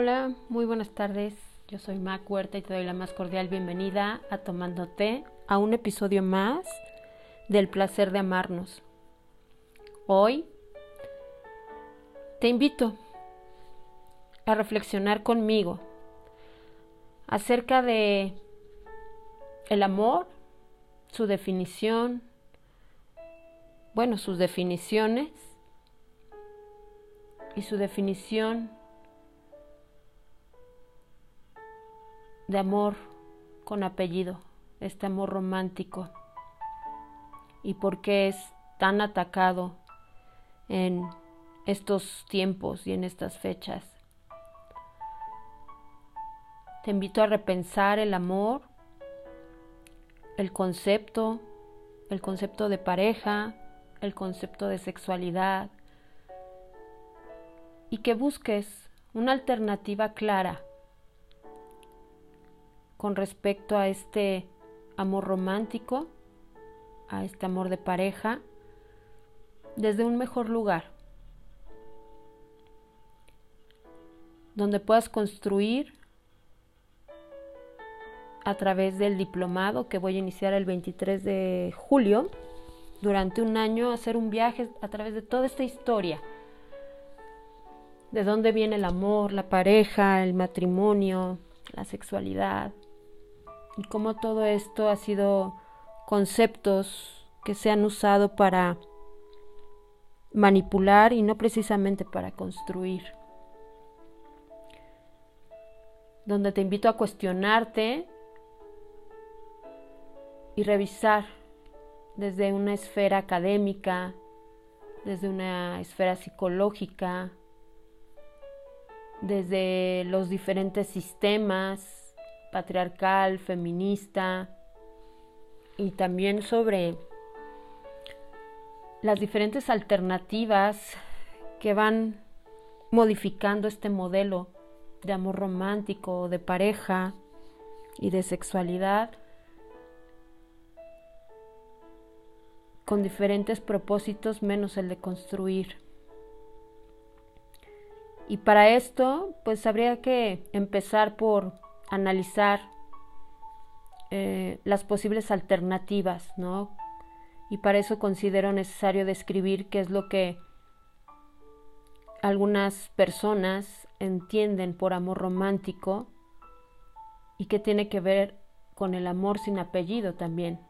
Hola, muy buenas tardes. Yo soy Mac Huerta y te doy la más cordial bienvenida a Tomando Té, a un episodio más del placer de amarnos. Hoy te invito a reflexionar conmigo acerca de el amor, su definición, bueno, sus definiciones y su definición de amor con apellido, este amor romántico, y por qué es tan atacado en estos tiempos y en estas fechas. Te invito a repensar el amor, el concepto, el concepto de pareja, el concepto de sexualidad y que busques una alternativa clara con respecto a este amor romántico, a este amor de pareja, desde un mejor lugar, donde puedas construir a través del diplomado que voy a iniciar el 23 de julio, durante un año, hacer un viaje a través de toda esta historia. De dónde viene el amor, la pareja, el matrimonio, la sexualidad, y cómo todo esto ha sido conceptos que se han usado para manipular y no precisamente para construir. Donde te invito a cuestionarte y revisar desde una esfera académica, desde una esfera psicológica, desde los diferentes sistemas patriarcal, feminista y también sobre las diferentes alternativas que van modificando este modelo de amor romántico, de pareja y de sexualidad con diferentes propósitos menos el de construir. Y para esto, pues habría que empezar por analizar eh, las posibles alternativas, ¿no? Y para eso considero necesario describir qué es lo que algunas personas entienden por amor romántico y qué tiene que ver con el amor sin apellido también.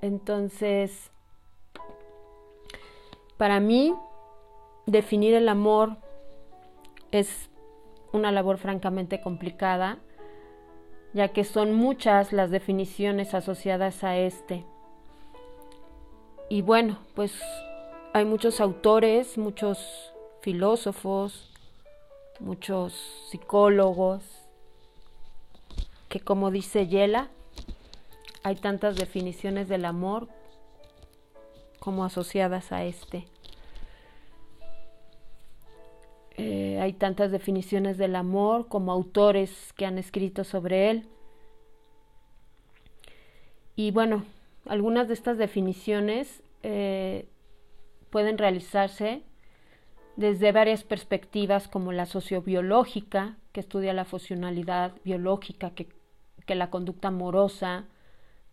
Entonces, para mí, definir el amor es una labor francamente complicada, ya que son muchas las definiciones asociadas a este. Y bueno, pues hay muchos autores, muchos filósofos, muchos psicólogos, que como dice Yela, hay tantas definiciones del amor como asociadas a este. Eh, hay tantas definiciones del amor como autores que han escrito sobre él. Y bueno, algunas de estas definiciones eh, pueden realizarse desde varias perspectivas como la sociobiológica, que estudia la funcionalidad biológica que, que la conducta amorosa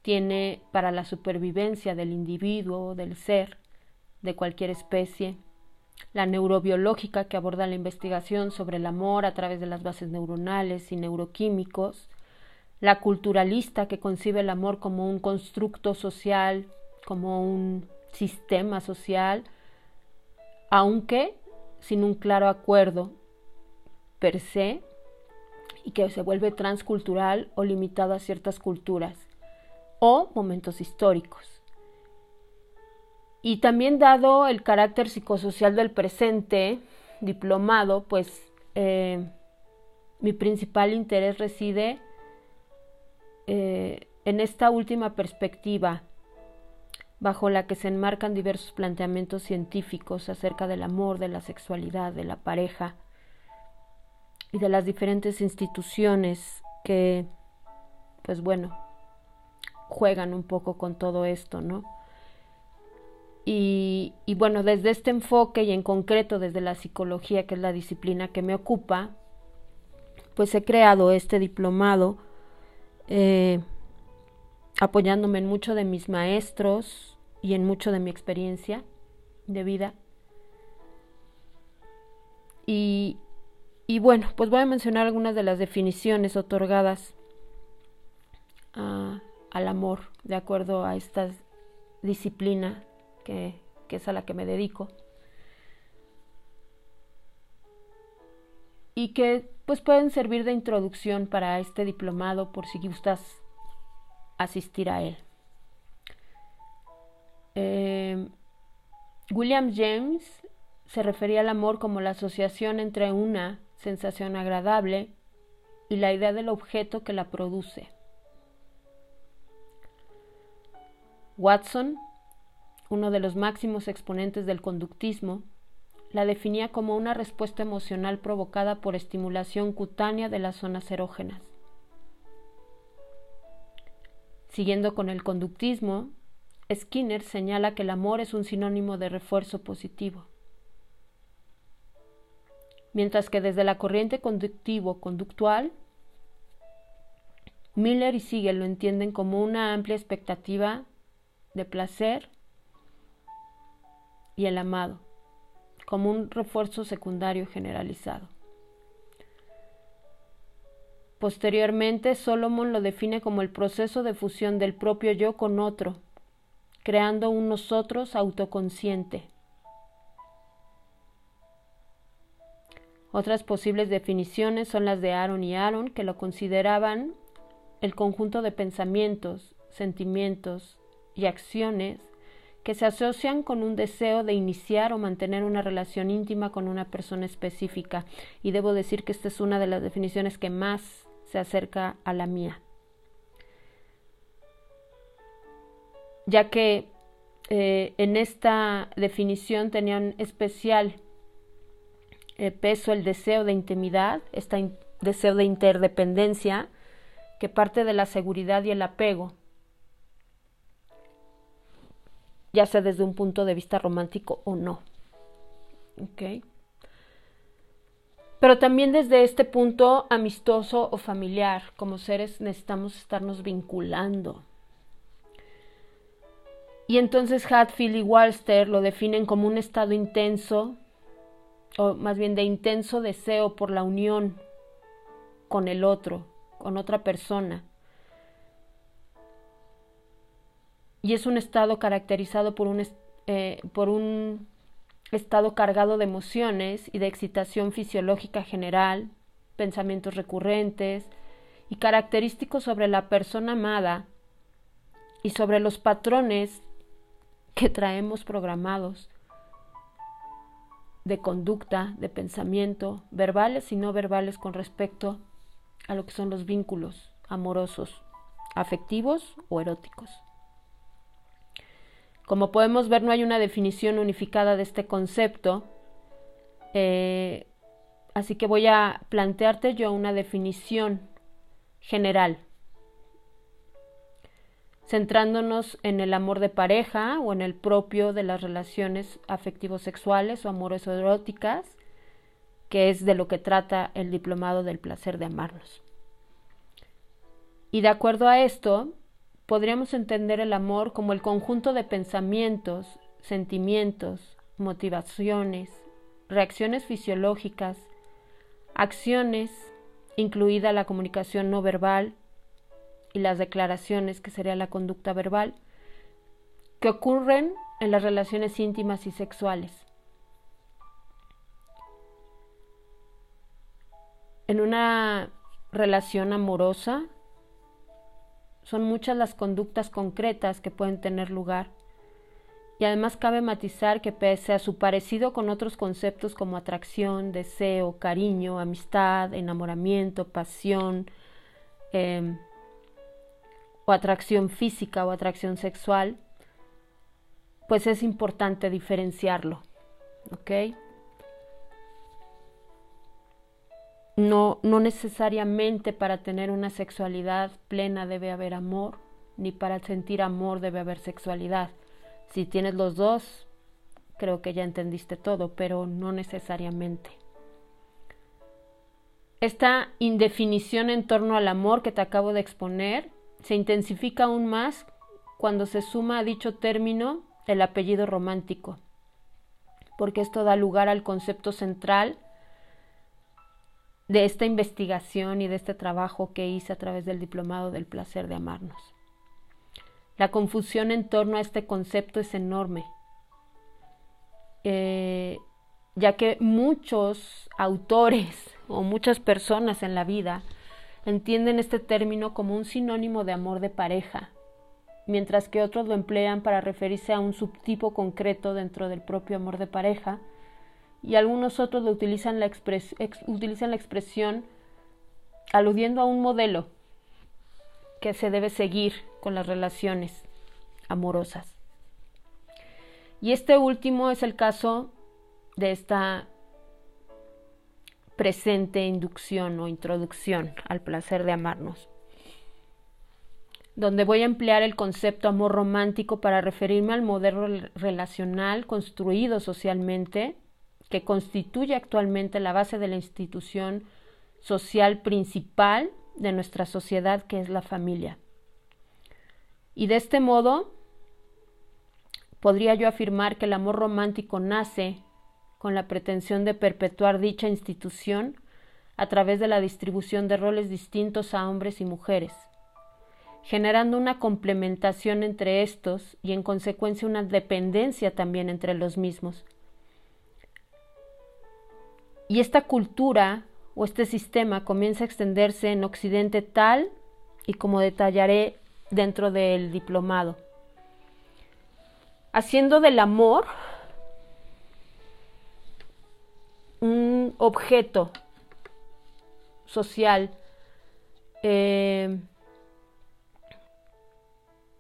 tiene para la supervivencia del individuo, del ser, de cualquier especie la neurobiológica que aborda la investigación sobre el amor a través de las bases neuronales y neuroquímicos, la culturalista que concibe el amor como un constructo social, como un sistema social, aunque sin un claro acuerdo per se y que se vuelve transcultural o limitado a ciertas culturas o momentos históricos. Y también dado el carácter psicosocial del presente diplomado, pues eh, mi principal interés reside eh, en esta última perspectiva, bajo la que se enmarcan diversos planteamientos científicos acerca del amor, de la sexualidad, de la pareja y de las diferentes instituciones que, pues bueno, juegan un poco con todo esto, ¿no? Y, bueno, desde este enfoque y en concreto desde la psicología, que es la disciplina que me ocupa, pues he creado este diplomado eh, apoyándome en mucho de mis maestros y en mucho de mi experiencia de vida. Y, y bueno, pues voy a mencionar algunas de las definiciones otorgadas al amor de acuerdo a esta disciplina que, es a la que me dedico. Y que pues pueden servir de introducción para este diplomado por si gustas asistir a él. Eh, William James se refería al amor como la asociación entre una sensación agradable y la idea del objeto que la produce. Watson, uno de los máximos exponentes del conductismo, la definía como una respuesta emocional provocada por estimulación cutánea de las zonas erógenas. Siguiendo con el conductismo, Skinner señala que el amor es un sinónimo de refuerzo positivo mientras que desde la corriente conductivo-conductual, Miller y Siegel lo entienden como una amplia expectativa de placer y el amado, como un refuerzo secundario generalizado. Posteriormente, Solomon lo define como el proceso de fusión del propio yo con otro, creando un nosotros autoconsciente Otras posibles definiciones son las de Aaron y Aaron, que lo consideraban el conjunto de pensamientos, sentimientos y acciones que se asocian con un deseo de iniciar o mantener una relación íntima con una persona específica. Y debo decir que esta es una de las definiciones que más se acerca a la mía. Ya que eh, en esta definición tenían especial el peso el deseo de intimidad, este deseo de interdependencia que parte de la seguridad y el apego, ya sea desde un punto de vista romántico o no. Pero también desde este punto amistoso o familiar, como seres necesitamos estarnos vinculando. Y entonces Hatfield y Walster lo definen como un estado intenso o más bien de intenso deseo por la unión con el otro, con otra persona. Y es un estado caracterizado por un, eh, por un estado cargado de emociones y de excitación fisiológica general, pensamientos recurrentes y característicos sobre la persona amada y sobre los patrones que traemos programados de conducta, de pensamiento, verbales y no verbales con respecto a lo que son los vínculos amorosos, afectivos o eróticos. Como podemos ver, no hay una definición unificada de este concepto, eh, así que voy a plantearte yo una definición general centrándonos en el amor de pareja o en el propio de las relaciones afectivos sexuales o amores eróticas, que es de lo que trata el diplomado del placer de amarnos. Y de acuerdo a esto, podríamos entender el amor como el conjunto de pensamientos, sentimientos, motivaciones, reacciones fisiológicas, acciones, incluida la comunicación no verbal, y las declaraciones, que sería la conducta verbal, que ocurren en las relaciones íntimas y sexuales. En una relación amorosa son muchas las conductas concretas que pueden tener lugar y además cabe matizar que pese a su parecido con otros conceptos como atracción, deseo, cariño, amistad, enamoramiento, pasión, eh, o atracción física o atracción sexual, pues es importante diferenciarlo, ¿ok? No, no necesariamente para tener una sexualidad plena debe haber amor, ni para sentir amor debe haber sexualidad. Si tienes los dos, creo que ya entendiste todo, pero no necesariamente. Esta indefinición en torno al amor que te acabo de exponer se intensifica aún más cuando se suma a dicho término el apellido romántico, porque esto da lugar al concepto central de esta investigación y de este trabajo que hice a través del diplomado del placer de amarnos. La confusión en torno a este concepto es enorme, eh, ya que muchos autores o muchas personas en la vida entienden este término como un sinónimo de amor de pareja, mientras que otros lo emplean para referirse a un subtipo concreto dentro del propio amor de pareja, y algunos otros lo utilizan la, utilizan la expresión aludiendo a un modelo que se debe seguir con las relaciones amorosas. Y este último es el caso de esta presente inducción o introducción al placer de amarnos, donde voy a emplear el concepto amor romántico para referirme al modelo relacional construido socialmente que constituye actualmente la base de la institución social principal de nuestra sociedad, que es la familia. Y de este modo, podría yo afirmar que el amor romántico nace con la pretensión de perpetuar dicha institución a través de la distribución de roles distintos a hombres y mujeres, generando una complementación entre estos y en consecuencia una dependencia también entre los mismos, y esta cultura o este sistema comienza a extenderse en Occidente tal y como detallaré dentro del diplomado, haciendo del amor un objeto social eh,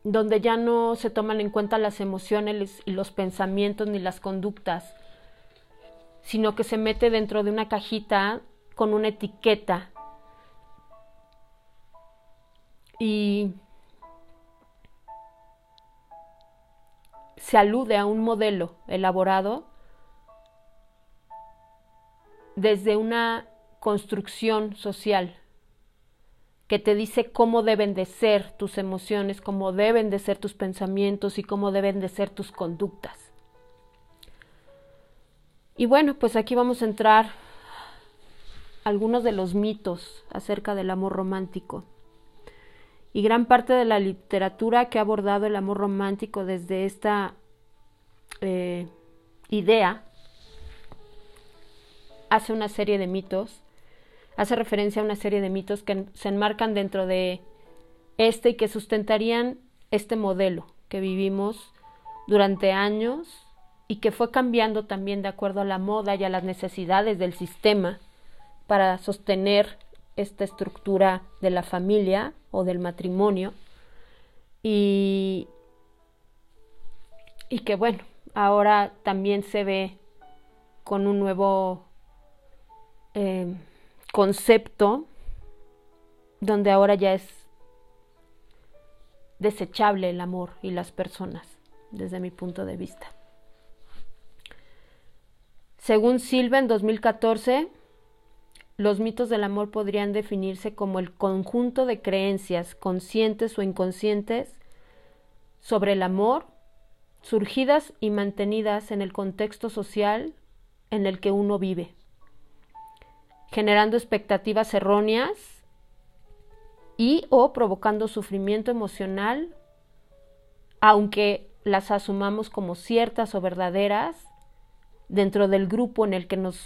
donde ya no se toman en cuenta las emociones y los pensamientos ni las conductas sino que se mete dentro de una cajita con una etiqueta. Y se alude a un modelo elaborado desde una construcción social que te dice cómo deben de ser tus emociones, cómo deben de ser tus pensamientos y cómo deben de ser tus conductas. Y bueno, pues aquí vamos a entrar algunos de los mitos acerca del amor romántico. Y gran parte de la literatura que ha abordado el amor romántico desde esta eh, idea hace una serie de mitos, hace referencia a una serie de mitos que se enmarcan dentro de este y que sustentarían este modelo que vivimos durante años y que fue cambiando también de acuerdo a la moda y a las necesidades del sistema para sostener esta estructura de la familia o del matrimonio y, y que bueno, ahora también se ve con un nuevo eh, concepto donde ahora ya es desechable el amor y las personas desde mi punto de vista. Según Silva en 2014, los mitos del amor podrían definirse como el conjunto de creencias conscientes o inconscientes sobre el amor, surgidas y mantenidas en el contexto social en el que uno vive, generando expectativas erróneas y o provocando sufrimiento emocional, aunque las asumamos como ciertas o verdaderas, dentro del grupo en el que nos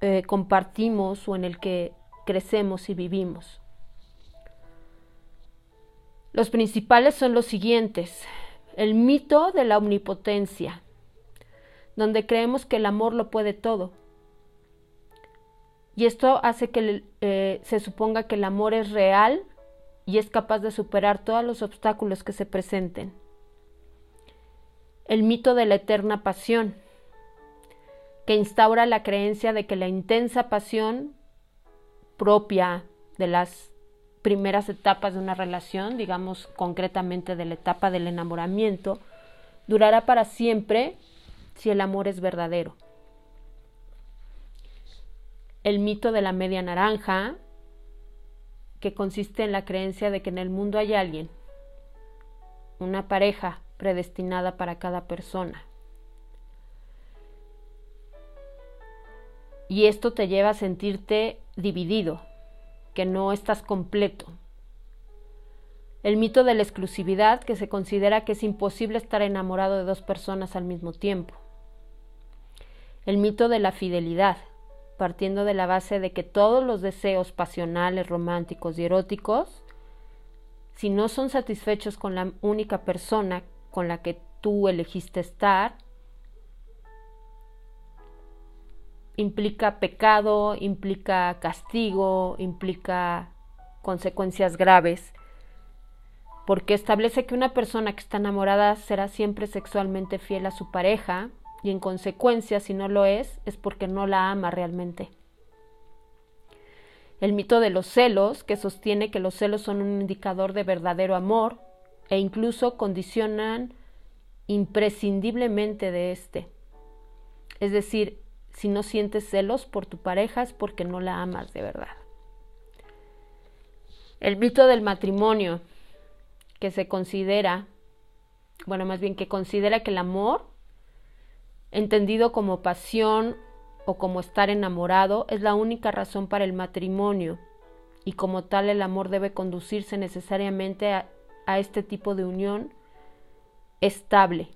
eh, compartimos o en el que crecemos y vivimos. Los principales son los siguientes. El mito de la omnipotencia, donde creemos que el amor lo puede todo. Y esto hace que eh, se suponga que el amor es real y es capaz de superar todos los obstáculos que se presenten. El mito de la eterna pasión, que instaura la creencia de que la intensa pasión propia de las primeras etapas de una relación, digamos concretamente de la etapa del enamoramiento, durará para siempre si el amor es verdadero. El mito de la media naranja, que consiste en la creencia de que en el mundo hay alguien, una pareja predestinada para cada persona. Y esto te lleva a sentirte dividido, que no estás completo. El mito de la exclusividad, que se considera que es imposible estar enamorado de dos personas al mismo tiempo. El mito de la fidelidad, partiendo de la base de que todos los deseos pasionales, románticos y eróticos, si no son satisfechos con la única persona con la que tú elegiste estar, implica pecado, implica castigo, implica consecuencias graves, porque establece que una persona que está enamorada será siempre sexualmente fiel a su pareja y en consecuencia si no lo es es porque no la ama realmente. El mito de los celos, que sostiene que los celos son un indicador de verdadero amor e incluso condicionan imprescindiblemente de este. Es decir, si no sientes celos por tu pareja es porque no la amas de verdad. El mito del matrimonio, que se considera, bueno, más bien que considera que el amor, entendido como pasión o como estar enamorado, es la única razón para el matrimonio y como tal el amor debe conducirse necesariamente a, a este tipo de unión estable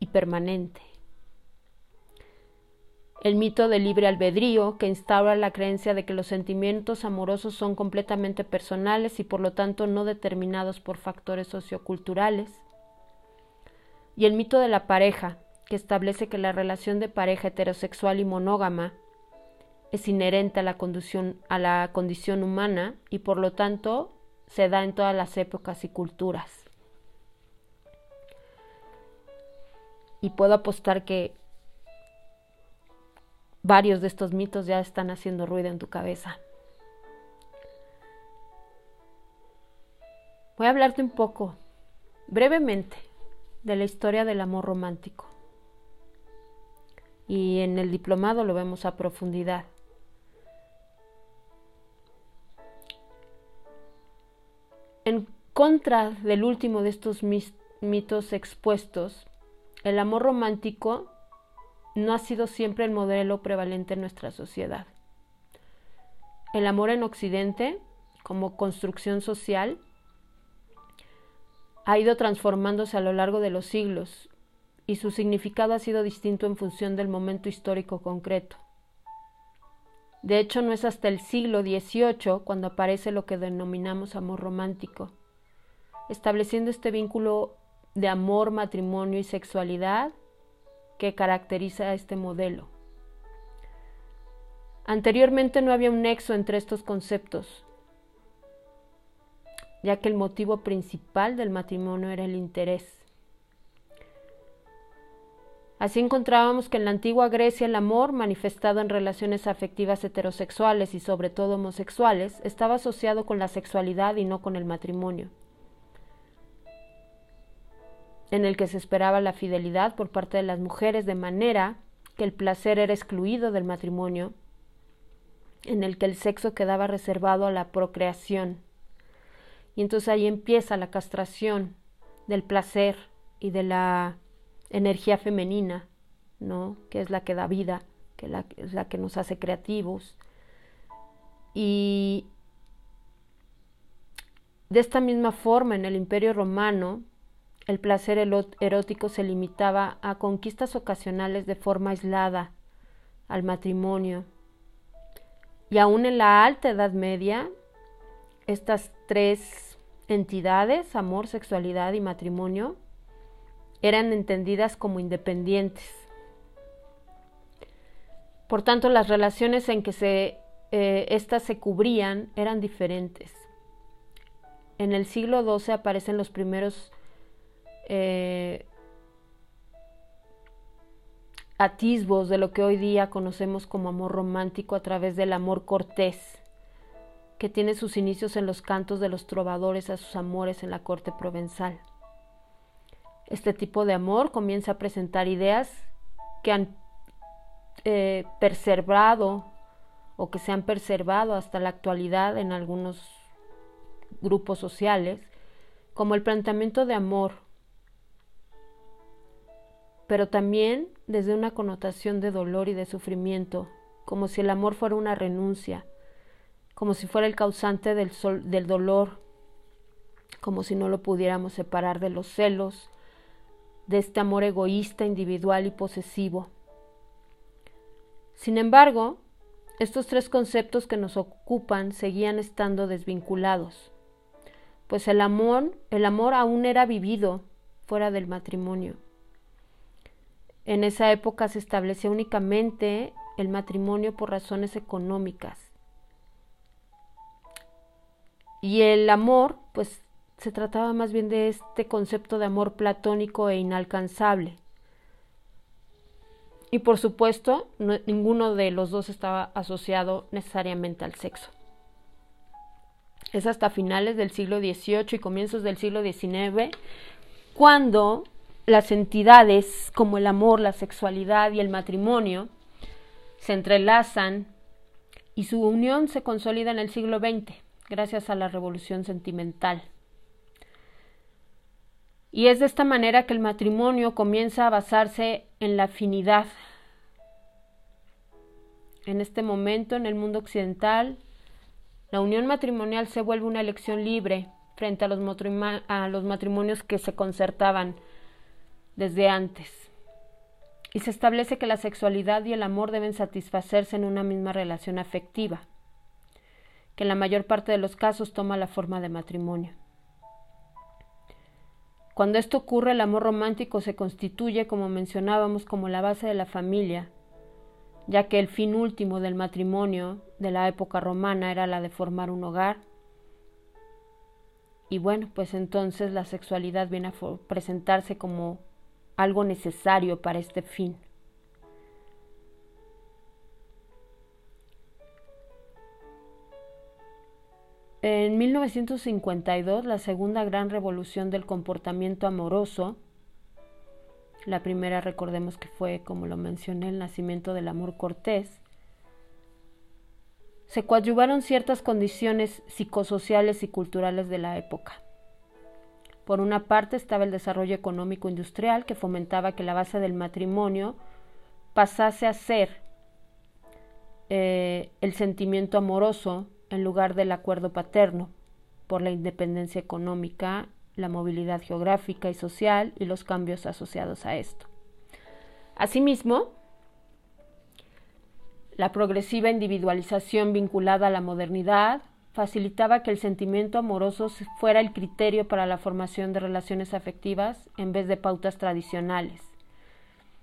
y permanente el mito del libre albedrío, que instaura la creencia de que los sentimientos amorosos son completamente personales y por lo tanto no determinados por factores socioculturales, y el mito de la pareja, que establece que la relación de pareja heterosexual y monógama es inherente a la condición, a la condición humana y por lo tanto se da en todas las épocas y culturas. Y puedo apostar que varios de estos mitos ya están haciendo ruido en tu cabeza. Voy a hablarte un poco, brevemente, de la historia del amor romántico. Y en el diplomado lo vemos a profundidad. En contra del último de estos mitos expuestos, el amor romántico no ha sido siempre el modelo prevalente en nuestra sociedad. El amor en Occidente, como construcción social, ha ido transformándose a lo largo de los siglos y su significado ha sido distinto en función del momento histórico concreto. De hecho, no es hasta el siglo XVIII cuando aparece lo que denominamos amor romántico, estableciendo este vínculo de amor, matrimonio y sexualidad que caracteriza a este modelo. Anteriormente no había un nexo entre estos conceptos, ya que el motivo principal del matrimonio era el interés. Así encontrábamos que en la antigua Grecia el amor, manifestado en relaciones afectivas heterosexuales y sobre todo homosexuales, estaba asociado con la sexualidad y no con el matrimonio en el que se esperaba la fidelidad por parte de las mujeres de manera que el placer era excluido del matrimonio, en el que el sexo quedaba reservado a la procreación. Y entonces ahí empieza la castración del placer y de la energía femenina, ¿no? que es la que da vida, que es la que nos hace creativos. Y de esta misma forma, en el Imperio Romano, el placer erótico se limitaba a conquistas ocasionales de forma aislada, al matrimonio. Y aún en la alta Edad Media, estas tres entidades, amor, sexualidad y matrimonio, eran entendidas como independientes. Por tanto, las relaciones en que se, eh, estas se cubrían eran diferentes. En el siglo XII aparecen los primeros eh, atisbos de lo que hoy día conocemos como amor romántico a través del amor cortés, que tiene sus inicios en los cantos de los trovadores a sus amores en la corte provenzal. Este tipo de amor comienza a presentar ideas que han eh, o que se han preservado hasta la actualidad en algunos grupos sociales, como el planteamiento de amor, pero también desde una connotación de dolor y de sufrimiento, como si el amor fuera una renuncia, como si fuera el causante del, dolor, como si no lo pudiéramos separar de los celos, de este amor egoísta, individual y posesivo. Sin embargo, estos tres conceptos que nos ocupan seguían estando desvinculados, pues el amor, el amor aún era vivido fuera del matrimonio. En esa época se establecía únicamente el matrimonio por razones económicas. Y el amor, pues se trataba más bien de este concepto de amor platónico e inalcanzable. Y por supuesto, ninguno de los dos estaba asociado necesariamente al sexo. Es hasta finales del siglo XVIII y comienzos del siglo XIX cuando las entidades como el amor, la sexualidad y el matrimonio se entrelazan y su unión se consolida en el siglo XX gracias a la revolución sentimental. Y es de esta manera que el matrimonio comienza a basarse en la afinidad. En este momento, en el mundo occidental, la unión matrimonial se vuelve una elección libre frente a los, matrimonios que se concertaban desde antes. Y se establece que la sexualidad y el amor deben satisfacerse en una misma relación afectiva, que en la mayor parte de los casos toma la forma de matrimonio. Cuando esto ocurre, el amor romántico se constituye, como mencionábamos, como la base de la familia, ya que el fin último del matrimonio de la época romana era la de formar un hogar. Y bueno, pues entonces la sexualidad viene a presentarse como algo necesario para este fin. En 1952, la segunda gran revolución del comportamiento amoroso, la primera recordemos que fue, como lo mencioné, el nacimiento del amor cortés, se coadyuvaron ciertas condiciones psicosociales y culturales de la época. Por una parte estaba el desarrollo económico industrial que fomentaba que la base del matrimonio pasase a ser eh, el sentimiento amoroso en lugar del acuerdo paterno, por la independencia económica, la movilidad geográfica y social y los cambios asociados a esto. Asimismo, la progresiva individualización vinculada a la modernidad facilitaba que el sentimiento amoroso fuera el criterio para la formación de relaciones afectivas en vez de pautas tradicionales,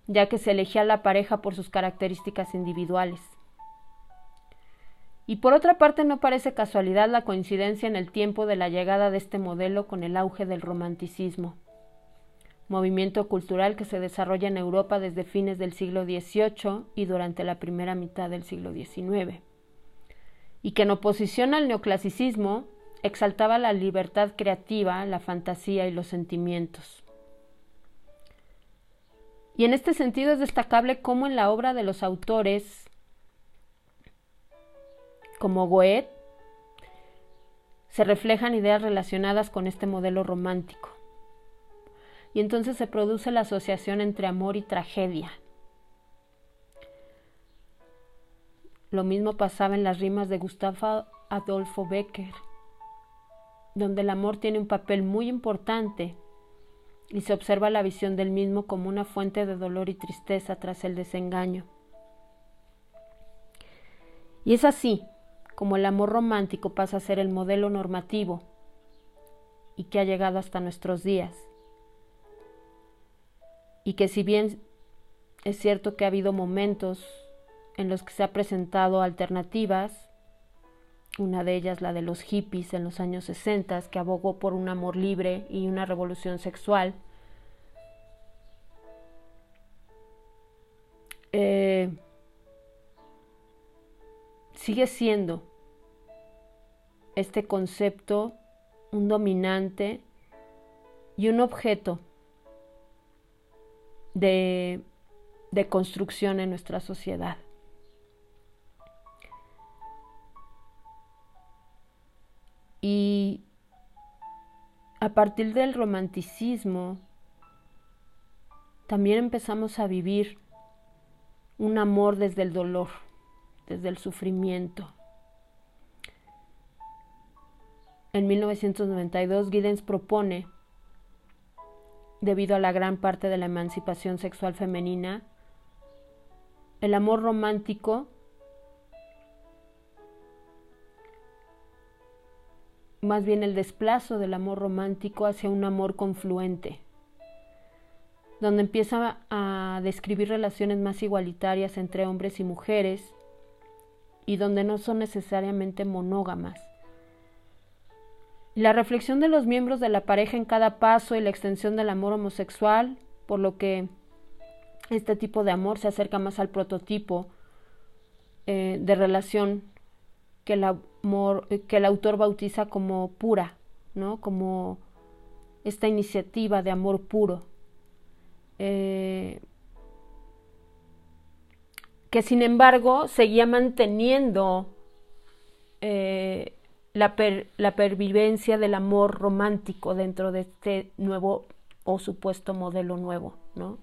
ya que se elegía la pareja por sus características individuales. Y por otra parte no parece casualidad la coincidencia en el tiempo de la llegada de este modelo con el auge del romanticismo, movimiento cultural que se desarrolla en Europa desde fines del siglo XVIII y durante la primera mitad del siglo XIX, y que en oposición al neoclasicismo exaltaba la libertad creativa, la fantasía y los sentimientos. Y en este sentido es destacable cómo en la obra de los autores como Goethe, se reflejan ideas relacionadas con este modelo romántico. Y entonces se produce la asociación entre amor y tragedia. Lo mismo pasaba en las rimas de Gustavo Adolfo Becker, donde el amor tiene un papel muy importante y se observa la visión del mismo como una fuente de dolor y tristeza tras el desengaño. Y es así como el amor romántico pasa a ser el modelo normativo y que ha llegado hasta nuestros días. Y que si bien es cierto que ha habido momentos en los que se ha presentado alternativas, una de ellas la de los hippies en los años 60, que abogó por un amor libre y una revolución sexual, eh, sigue siendo este concepto un dominante y un objeto de, de construcción en nuestra sociedad. Y a partir del romanticismo, también empezamos a vivir un amor desde el dolor, desde el sufrimiento. En 1992, Giddens propone, debido a la gran parte de la emancipación sexual femenina, el amor romántico más bien el desplazo del amor romántico hacia un amor confluente, donde empieza a describir relaciones más igualitarias entre hombres y mujeres y donde no son necesariamente monógamas. La reflexión de los miembros de la pareja en cada paso y la extensión del amor homosexual, por lo que este tipo de amor se acerca más al prototipo eh, de relación que amor, que el autor bautiza como pura, ¿no? como esta iniciativa de amor puro. Eh, que sin embargo seguía manteniendo eh, la, la pervivencia del amor romántico dentro de este nuevo o supuesto modelo nuevo, ¿no?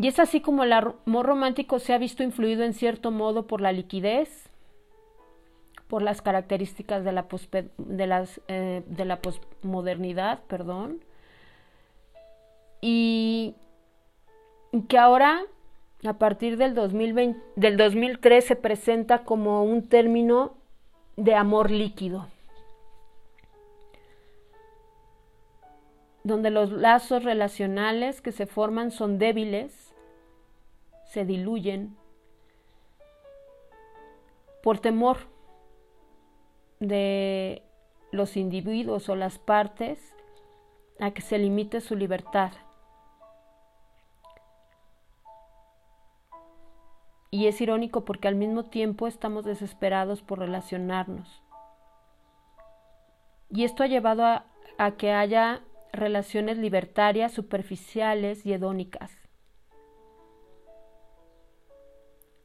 Y es así como el amor romántico se ha visto influido en cierto modo por la liquidez, por las características de la, eh, posmodernidad, perdón, y que ahora a partir del, 2020, del 2003 se presenta como un término de amor líquido, donde los lazos relacionales que se forman son débiles, se diluyen por temor de los individuos o las partes a que se limite su libertad. Y es irónico porque al mismo tiempo estamos desesperados por relacionarnos. Y esto ha llevado a, que haya relaciones libertarias, superficiales y hedónicas,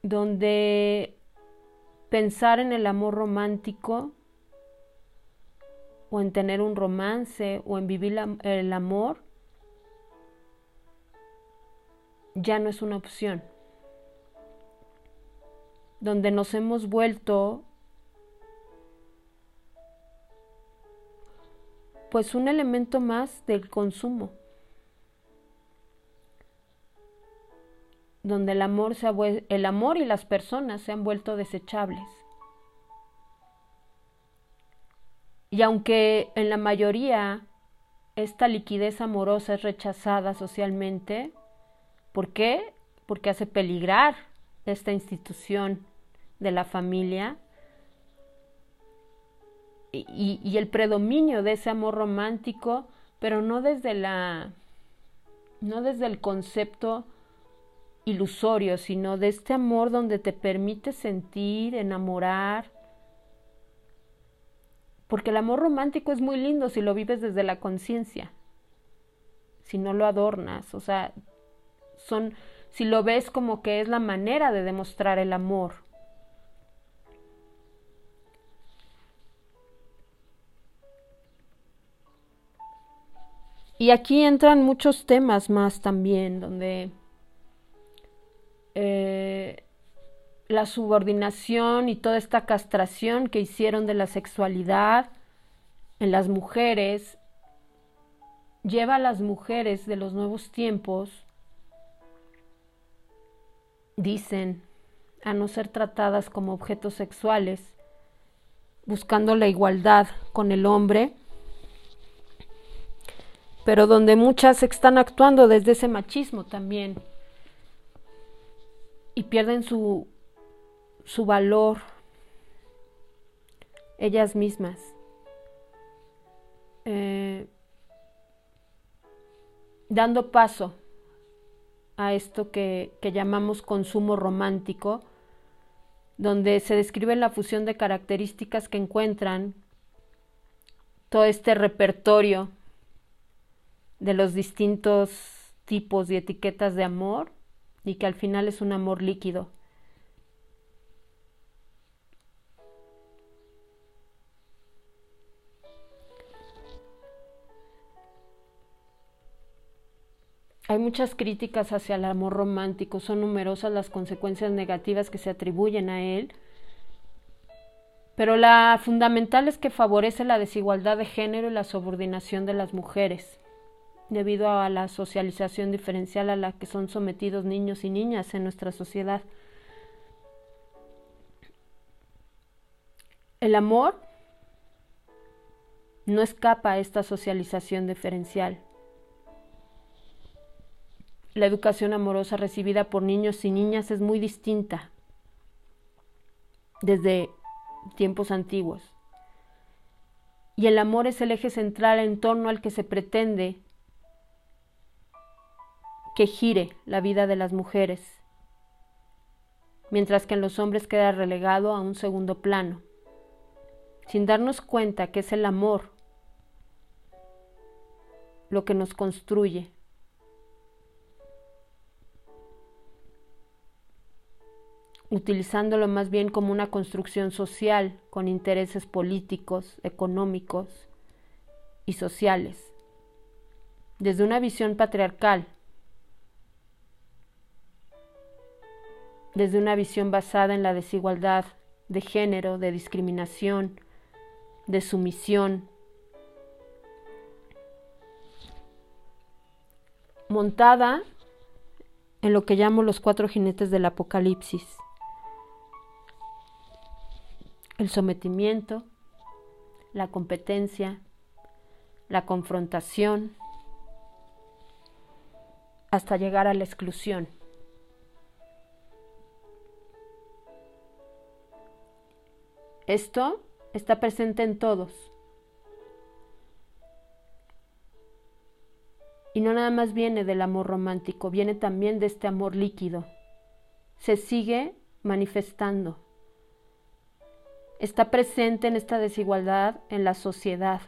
donde pensar en el amor romántico o en tener un romance o en vivir el amor ya no es una opción. Donde nos hemos vuelto pues un elemento más del consumo, donde el amor, se el amor y las personas se han vuelto desechables. Y aunque en la mayoría esta liquidez amorosa es rechazada socialmente, ¿por qué? Porque hace peligrar esta institución de la familia y, el predominio de ese amor romántico, pero no desde la no desde el concepto ilusorio, sino de este amor donde te permite sentir, enamorar. Porque el amor romántico es muy lindo si lo vives desde la conciencia, si no lo adornas, o sea, son si lo ves como que es la manera de demostrar el amor. Y aquí entran muchos temas más también, donde eh, la subordinación y toda esta castración que hicieron de la sexualidad en las mujeres lleva a las mujeres de los nuevos tiempos dicen, a no ser tratadas como objetos sexuales, buscando la igualdad con el hombre, pero donde muchas están actuando desde ese machismo también y pierden su, su valor ellas mismas. Eh, dando paso a esto que, llamamos consumo romántico, donde se describe la fusión de características que encuentran todo este repertorio de los distintos tipos y etiquetas de amor y que al final es un amor líquido. Hay muchas críticas hacia el amor romántico, son numerosas las consecuencias negativas que se atribuyen a él, pero la fundamental es que favorece la desigualdad de género y la subordinación de las mujeres, debido a la socialización diferencial a la que son sometidos niños y niñas en nuestra sociedad. El amor no escapa a esta socialización diferencial la educación amorosa recibida por niños y niñas es muy distinta desde tiempos antiguos. Y el amor es el eje central en torno al que se pretende que gire la vida de las mujeres, mientras que en los hombres queda relegado a un segundo plano, sin darnos cuenta que es el amor lo que nos construye, utilizándolo más bien como una construcción social con intereses políticos, económicos y sociales, desde una visión patriarcal, desde una visión basada en la desigualdad de género, de discriminación, de sumisión, montada en lo que llamo los cuatro jinetes del apocalipsis el sometimiento, la competencia, la confrontación, hasta llegar a la exclusión. Esto está presente en todos. Y no nada más viene del amor romántico, viene también de este amor líquido. Se sigue manifestando está presente en esta desigualdad en la sociedad.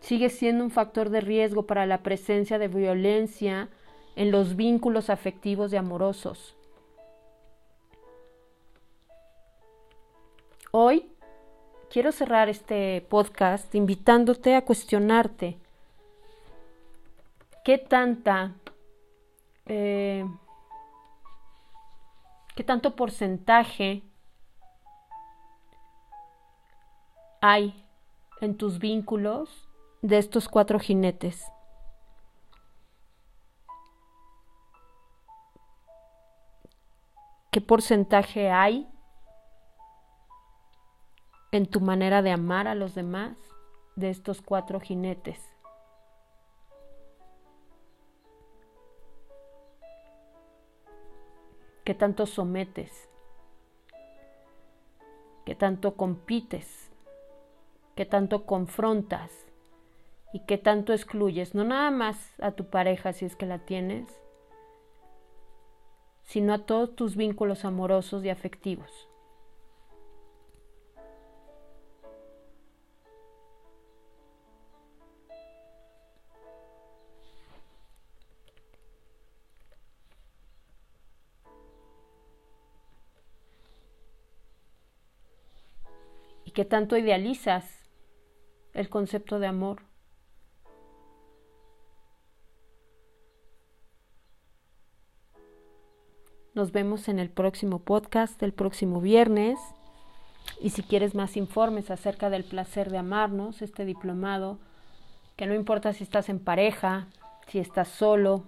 Sigue siendo un factor de riesgo para la presencia de violencia en los vínculos afectivos y amorosos. Hoy quiero cerrar este podcast invitándote a cuestionarte qué tanta, eh, qué tanto porcentaje hay en tus vínculos de estos cuatro jinetes. ¿Qué porcentaje hay en tu manera de amar a los demás de estos cuatro jinetes? ¿Qué tanto sometes? ¿Qué tanto compites? que tanto confrontas y que tanto excluyes, no nada más a tu pareja si es que la tienes, sino a todos tus vínculos amorosos y afectivos. Que tanto idealizas el concepto de amor. Nos vemos en el próximo podcast, el próximo viernes. Y si quieres más informes acerca del placer de amarnos, este diplomado, que no importa si estás en pareja, si estás solo,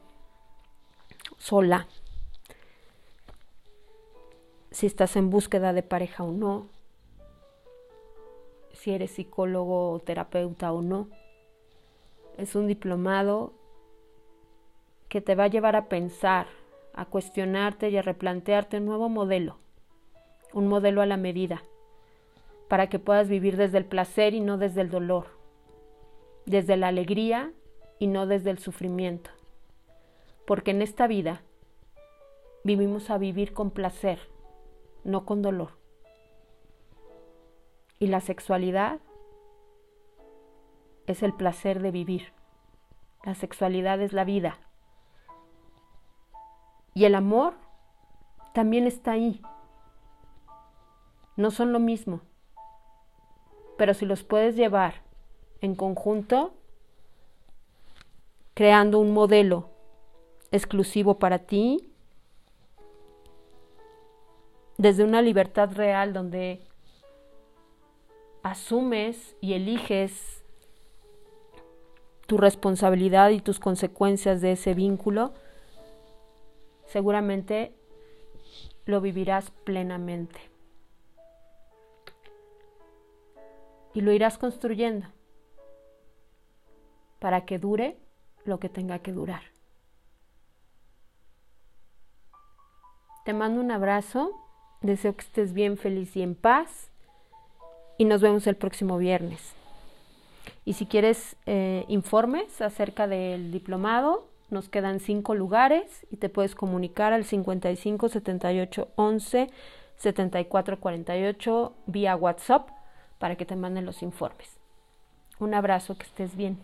sola, si estás en búsqueda de pareja o no, si eres psicólogo o terapeuta o no. Es un diplomado que te va a llevar a pensar, a cuestionarte y a replantearte un nuevo modelo, un modelo a la medida, para que puedas vivir desde el placer y no desde el dolor, desde la alegría y no desde el sufrimiento. Porque en esta vida vivimos a vivir con placer, no con dolor. Y la sexualidad es el placer de vivir, La sexualidad es la vida. Y el amor también está ahí. No son lo mismo. Pero si los puedes llevar en conjunto, creando un modelo exclusivo para ti, desde una libertad real donde asumes y eliges tu responsabilidad y tus consecuencias de ese vínculo, seguramente lo vivirás plenamente. Y lo irás construyendo para que dure lo que tenga que durar. Te mando un abrazo, deseo que estés bien, feliz y en paz y nos vemos el próximo viernes. Y si quieres eh, informes acerca del diplomado, nos quedan cinco lugares y te puedes comunicar al 55 78 11 74 48 vía WhatsApp para que te manden los informes. Un abrazo, que estés bien.